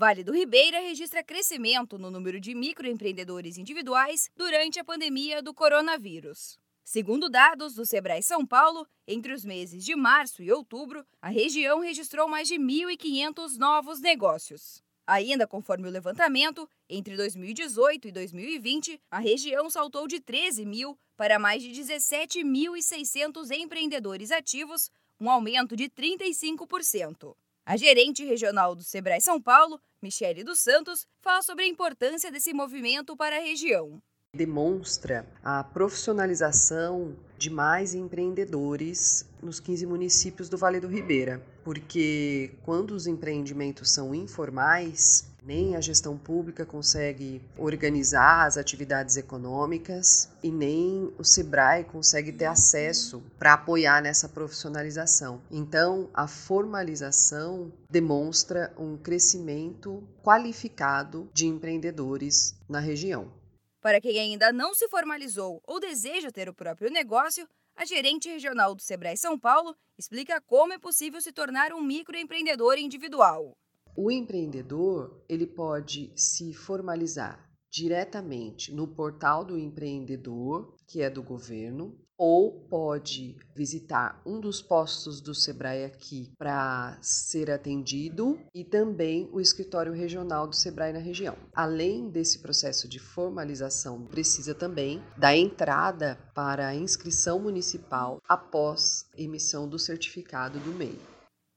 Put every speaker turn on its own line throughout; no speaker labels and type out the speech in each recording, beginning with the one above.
Vale do Ribeira registra crescimento no número de microempreendedores individuais durante a pandemia do coronavírus. Segundo dados do Sebrae São Paulo, entre os meses de março e outubro, a região registrou mais de 1.500 novos negócios. Ainda conforme o levantamento, entre 2018 e 2020, a região saltou de 13 mil para mais de 17.600 empreendedores ativos, um aumento de 35%. A gerente regional do Sebrae São Paulo, Michele dos Santos, fala sobre a importância desse movimento para a região.
Demonstra a profissionalização de mais empreendedores nos 15 municípios do Vale do Ribeira, porque quando os empreendimentos são informais, nem a gestão pública consegue organizar as atividades econômicas e nem o Sebrae consegue ter acesso para apoiar nessa profissionalização. Então, a formalização demonstra um crescimento qualificado de empreendedores na região.
Para quem ainda não se formalizou ou deseja ter o próprio negócio, a gerente regional do Sebrae São Paulo explica como é possível se tornar um microempreendedor individual.
O empreendedor, ele pode se formalizar diretamente no portal do empreendedor, que é do governo, ou pode visitar um dos postos do Sebrae aqui para ser atendido e também o escritório regional do Sebrae na região. Além desse processo de formalização, precisa também da entrada para a inscrição municipal após emissão do certificado do MEI.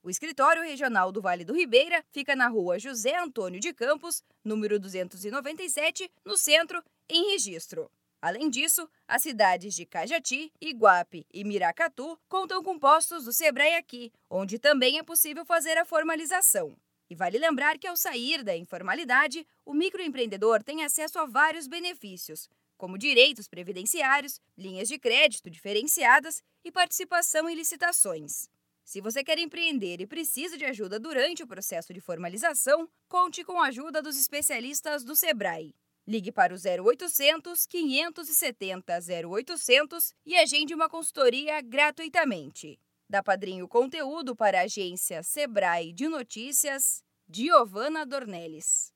O escritório regional do Vale do Ribeira fica na rua José Antônio de Campos, número 297, no centro, em registro. Além disso, as cidades de Cajati, Iguape e Miracatu contam com postos do Sebrae aqui, onde também é possível fazer a formalização. E vale lembrar que ao sair da informalidade, o microempreendedor tem acesso a vários benefícios, como direitos previdenciários, linhas de crédito diferenciadas e participação em licitações. Se você quer empreender e precisa de ajuda durante o processo de formalização, conte com a ajuda dos especialistas do Sebrae. Ligue para o 0800 570 0800 e agende uma consultoria gratuitamente. Da Padrinho Conteúdo para a agência Sebrae de Notícias, Giovana Dornelles.